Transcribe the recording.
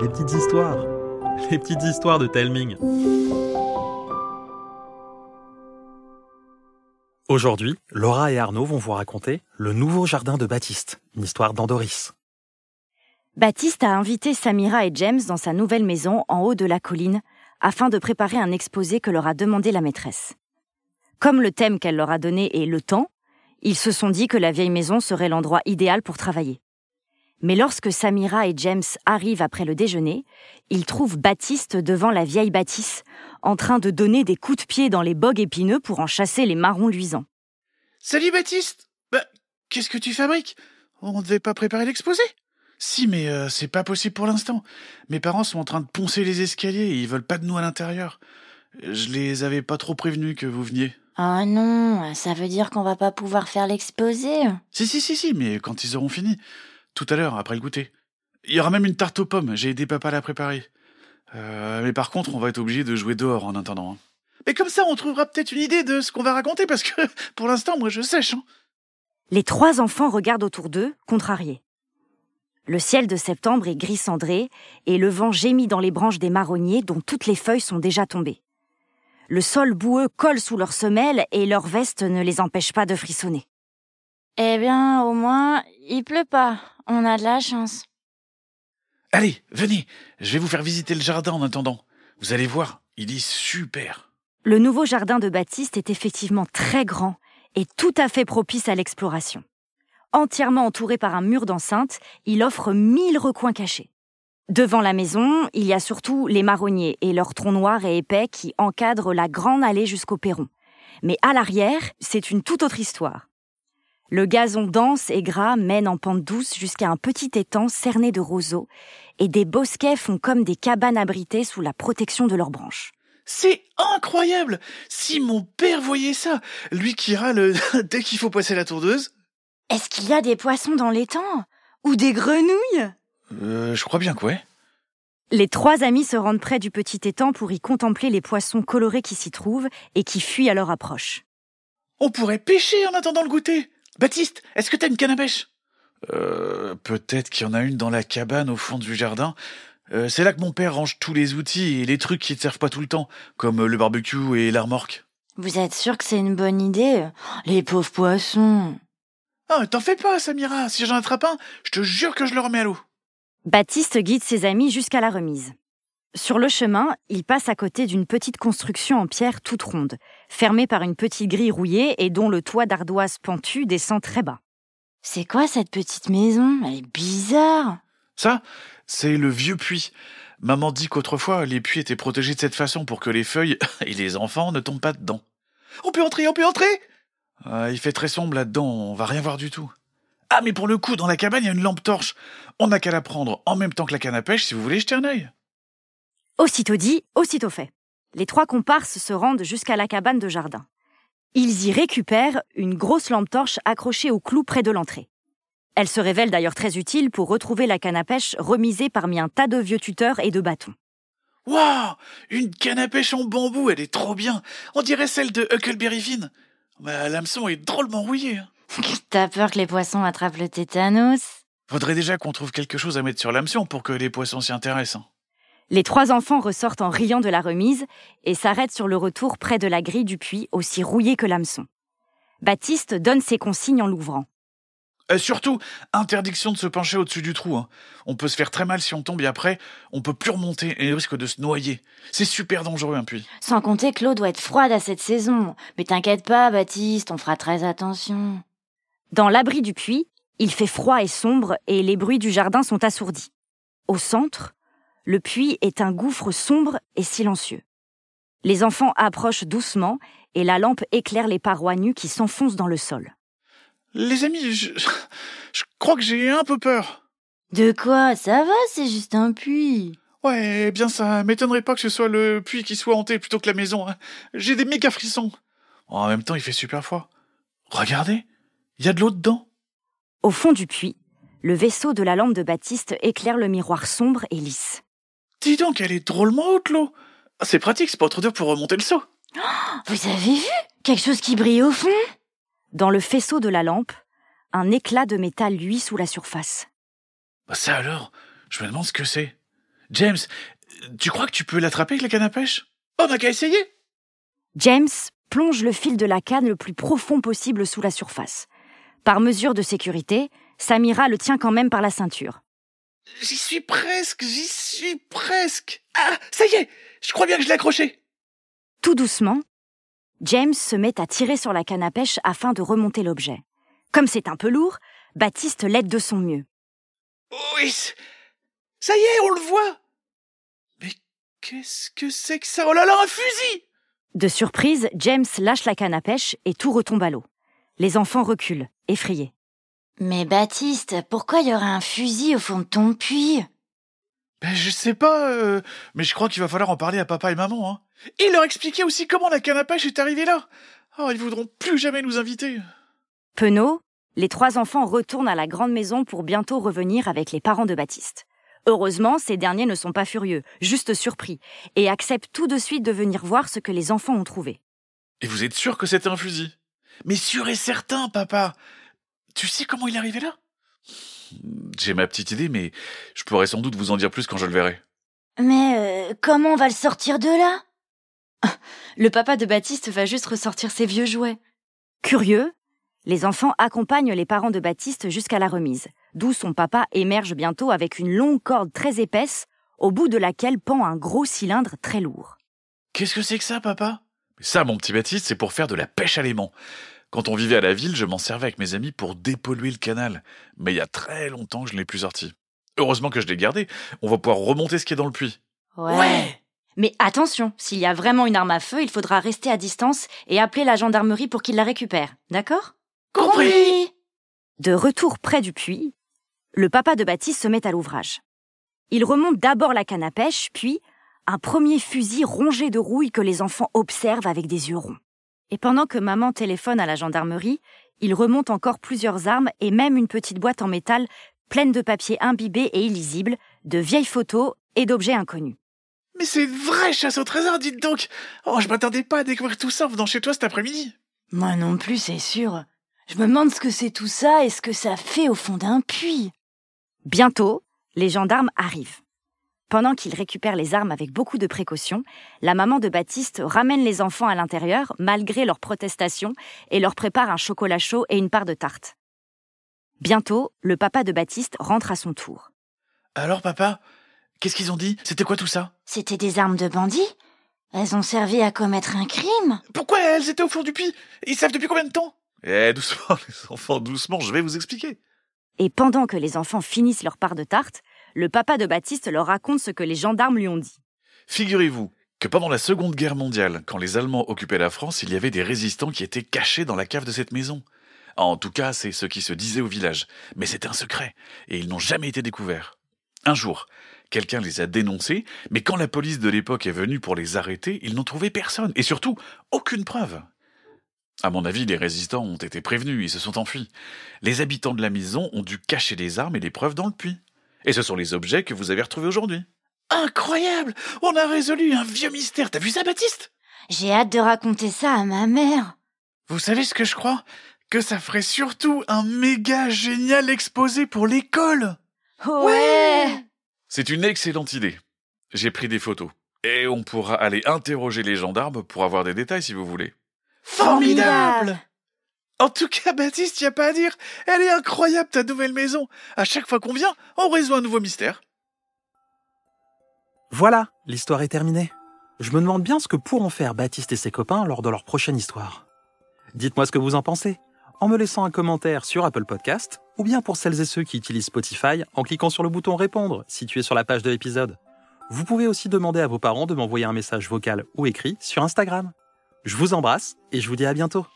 les petites histoires, les petites histoires de Telming. Aujourd'hui, Laura et Arnaud vont vous raconter Le nouveau jardin de Baptiste, une histoire d'Andoris. Baptiste a invité Samira et James dans sa nouvelle maison en haut de la colline afin de préparer un exposé que leur a demandé la maîtresse. Comme le thème qu'elle leur a donné est le temps, ils se sont dit que la vieille maison serait l'endroit idéal pour travailler. Mais lorsque Samira et James arrivent après le déjeuner, ils trouvent Baptiste devant la vieille bâtisse, en train de donner des coups de pied dans les bogues épineux pour en chasser les marrons luisants. Salut Baptiste Bah, qu'est-ce que tu fabriques? On ne devait pas préparer l'exposé? Si, mais euh, c'est pas possible pour l'instant. Mes parents sont en train de poncer les escaliers et ils veulent pas de nous à l'intérieur. Je les avais pas trop prévenus que vous veniez. Oh non, ça veut dire qu'on va pas pouvoir faire l'exposé. Si, si, si, si, mais quand ils auront fini. Tout à l'heure, après le goûter. Il y aura même une tarte aux pommes, j'ai aidé papa à la préparer. Euh, mais par contre, on va être obligé de jouer dehors en attendant. hein. Mais comme ça, on trouvera peut-être une idée de ce qu'on va raconter, parce que pour l'instant, moi, je sèche. Hein. Les trois enfants regardent autour d'eux, contrariés. Le ciel de septembre est gris cendré et le vent gémit dans les branches des marronniers dont toutes les feuilles sont déjà tombées. Le sol boueux colle sous leurs semelles et leurs vestes ne les empêchent pas de frissonner. Eh bien, au moins, il pleut pas. On a de la chance. Allez, venez, je vais vous faire visiter le jardin en attendant. Vous allez voir, il est super. Le nouveau jardin de Baptiste est effectivement très grand et tout à fait propice à l'exploration. Entièrement entouré par un mur d'enceinte, il offre mille recoins cachés. Devant la maison, il y a surtout les marronniers et leurs troncs noirs et épais qui encadrent la grande allée jusqu'au perron. Mais à l'arrière, c'est une toute autre histoire. Le gazon dense et gras mène en pente douce jusqu'à un petit étang cerné de roseaux, et des bosquets font comme des cabanes abritées sous la protection de leurs branches. C'est incroyable Si mon père voyait ça, lui qui râle dès qu'il faut passer la tourdeuse. Est-ce qu'il y a des poissons dans l'étang? Ou des grenouilles? Euh, je crois bien que ouais. Les trois amis se rendent près du petit étang pour y contempler les poissons colorés qui s'y trouvent et qui fuient à leur approche. On pourrait pêcher en attendant le goûter. Baptiste, est-ce que t'as une canne à pêche? Euh, peut-être qu'il y en a une dans la cabane au fond du jardin. Euh, c'est là que mon père range tous les outils et les trucs qui ne servent pas tout le temps, comme le barbecue et la remorque. Vous êtes sûr que c'est une bonne idée? Les pauvres poissons. Ah, t'en fais pas, Samira. Si j'en attrape un, je te jure que je le remets à l'eau. Baptiste guide ses amis jusqu'à la remise. Sur le chemin, il passe à côté d'une petite construction en pierre toute ronde, fermée par une petite grille rouillée et dont le toit d'ardoise pentue descend très bas. C'est quoi cette petite maison? Elle est bizarre. Ça, c'est le vieux puits. Maman dit qu'autrefois, les puits étaient protégés de cette façon pour que les feuilles et les enfants ne tombent pas dedans. On peut entrer, on peut entrer Ah, Il fait très sombre là-dedans, on va rien voir du tout. Ah, mais pour le coup, dans la cabane, il y a une lampe torche. On n'a qu'à la prendre en même temps que la canne à pêche si vous voulez jeter un œil. Aussitôt dit, aussitôt fait. Les trois comparses se rendent jusqu'à la cabane de jardin. Ils y récupèrent une grosse lampe torche accrochée au clou près de l'entrée. Elle se révèle d'ailleurs très utile pour retrouver la canne à pêche remisée parmi un tas de vieux tuteurs et de bâtons. Waouh Une canne à pêche en bambou, elle est trop bien. On dirait celle de Huckleberry Finn. Bah, l'hameçon est drôlement rouillé. hein. T'as peur que les poissons attrapent le tétanos? Faudrait déjà qu'on trouve quelque chose à mettre sur l'hameçon pour que les poissons s'y intéressent. Les trois enfants ressortent en riant de la remise et s'arrêtent sur le retour près de la grille du puits, aussi rouillée que l'hameçon. Baptiste donne ses consignes en l'ouvrant. Euh, surtout, interdiction de se pencher au-dessus du trou. hein. On peut se faire très mal si on tombe et après, on peut plus remonter et on risque de se noyer. C'est super dangereux un puits. Sans compter que l'eau doit être froide à cette saison. Mais t'inquiète pas, Baptiste, on fera très attention. Dans l'abri du puits, il fait froid et sombre et les bruits du jardin sont assourdis. Au centre, le puits est un gouffre sombre et silencieux. Les enfants approchent doucement et la lampe éclaire les parois nues qui s'enfoncent dans le sol. Les amis, je, je crois que j'ai un peu peur. De quoi? Ça va, c'est juste un puits. Ouais, eh bien ça m'étonnerait pas que ce soit le puits qui soit hanté plutôt que la maison. hein. J'ai des méga frissons. En même temps, il fait super froid. Regardez, il y a de l'eau dedans. Au fond du puits, le vaisseau de la lampe de Baptiste éclaire le miroir sombre et lisse. Dis donc, elle est drôlement haute l'eau. C'est pratique, c'est pas trop dur pour remonter le seau. Vous avez vu? Quelque chose qui brille au fond? Dans le faisceau de la lampe, un éclat de métal luit sous la surface. Bah ça alors, Je me demande ce que c'est. James, tu crois que tu peux l'attraper avec la canne à pêche? On n'a qu'à essayer James plonge le fil de la canne le plus profond possible sous la surface. Par mesure de sécurité, Samira le tient quand même par la ceinture. J'y suis presque, j'y suis presque. Ah, ça y est, je crois bien que je l'ai accroché. Tout doucement, James se met à tirer sur la canne à pêche afin de remonter l'objet. Comme c'est un peu lourd, Baptiste l'aide de son mieux. Oui, ça y est, on le voit. Mais qu'est-ce que c'est que ça? Oh là là, un fusil De surprise, James lâche la canne à pêche et tout retombe à l'eau. Les enfants reculent, effrayés. Mais Baptiste, pourquoi il y aurait un fusil au fond de ton puits? Ben je sais pas, euh, mais je crois qu'il va falloir en parler à papa et maman. Hein. Et leur expliquer aussi comment la canne à pêche est arrivée là. Oh, ils voudront plus jamais nous inviter. Penaud, les trois enfants retournent à la grande maison pour bientôt revenir avec les parents de Baptiste. Heureusement, ces derniers ne sont pas furieux, juste surpris, et acceptent tout de suite de venir voir ce que les enfants ont trouvé. Et vous êtes sûr que c'était un fusil? Mais sûr et certain, papa. Tu sais comment il est arrivé là? J'ai ma petite idée, mais je pourrais sans doute vous en dire plus quand je le verrai. Mais euh, comment on va le sortir de là? Le papa de Baptiste va juste ressortir ses vieux jouets. Curieux, les enfants accompagnent les parents de Baptiste jusqu'à la remise, d'où son papa émerge bientôt avec une longue corde très épaisse, au bout de laquelle pend un gros cylindre très lourd. Qu'est-ce que c'est que ça, papa? Ça, mon petit Baptiste, c'est pour faire de la pêche à l'aimant. Quand on vivait à la ville, je m'en servais avec mes amis pour dépolluer le canal. Mais il y a très longtemps que je ne l'ai plus sorti. Heureusement que je l'ai gardé. On va pouvoir remonter ce qui est dans le puits. Ouais. Mais attention, s'il y a vraiment une arme à feu, il faudra rester à distance et appeler la gendarmerie pour qu'ils la récupèrent. D'accord? Compris De retour près du puits, le papa de Baptiste se met à l'ouvrage. Il remonte d'abord la canne à pêche, puis un premier fusil rongé de rouille que les enfants observent avec des yeux ronds. Et pendant que maman téléphone à la gendarmerie, il remonte encore plusieurs armes et même une petite boîte en métal pleine de papiers imbibés et illisibles, de vieilles photos et d'objets inconnus. Mais c'est une vraie chasse au trésor, dites donc Oh, je m'attendais pas à découvrir tout ça en venant chez toi cet après-midi Moi non plus, c'est sûr. Je me demande ce que c'est tout ça et ce que ça fait au fond d'un puits. Bientôt, les gendarmes arrivent. Pendant qu'ils récupèrent les armes avec beaucoup de précautions, la maman de Baptiste ramène les enfants à l'intérieur, malgré leurs protestations, et leur prépare un chocolat chaud et une part de tarte. Bientôt, le papa de Baptiste rentre à son tour. Alors, papa Qu'est-ce qu'ils ont dit? C'était quoi tout ça? C'était des armes de bandits Elles ont servi à commettre un crime Pourquoi elles étaient au fond du puits? Ils savent depuis combien de temps? Eh, doucement, les enfants, doucement, je vais vous expliquer. Et pendant que les enfants finissent leur part de tarte, le papa de Baptiste leur raconte ce que les gendarmes lui ont dit. Figurez-vous que pendant la Seconde Guerre mondiale, quand les Allemands occupaient la France, il y avait des résistants qui étaient cachés dans la cave de cette maison. En tout cas, c'est ce qui se disait au village. Mais c'était un secret, et ils n'ont jamais été découverts. Un jour, quelqu'un les a dénoncés, mais quand la police de l'époque est venue pour les arrêter, ils n'ont trouvé personne, et surtout, aucune preuve. À mon avis, les résistants ont été prévenus, ils se sont enfuis. Les habitants de la maison ont dû cacher les armes et les preuves dans le puits. Et ce sont les objets que vous avez retrouvés aujourd'hui. Incroyable On a résolu un vieux mystère. T'as vu ça, Baptiste? J'ai hâte de raconter ça à ma mère. Vous savez ce que je crois? Que ça ferait surtout un méga génial exposé pour l'école. Ouais C'est une excellente idée. J'ai pris des photos. Et on pourra aller interroger les gendarmes pour avoir des détails si vous voulez. Formidable En tout cas, Baptiste, y a pas à dire. Elle est incroyable, ta nouvelle maison. À chaque fois qu'on vient, on résout un nouveau mystère. Voilà, l'histoire est terminée. Je me demande bien ce que pourront faire Baptiste et ses copains lors de leur prochaine histoire. Dites-moi ce que vous en pensez, en me laissant un commentaire sur Apple Podcast, ou bien pour celles et ceux qui utilisent Spotify, en cliquant sur le bouton répondre situé sur la page de l'épisode. Vous pouvez aussi demander à vos parents de m'envoyer un message vocal ou écrit sur Instagram. Je vous embrasse et je vous dis à bientôt.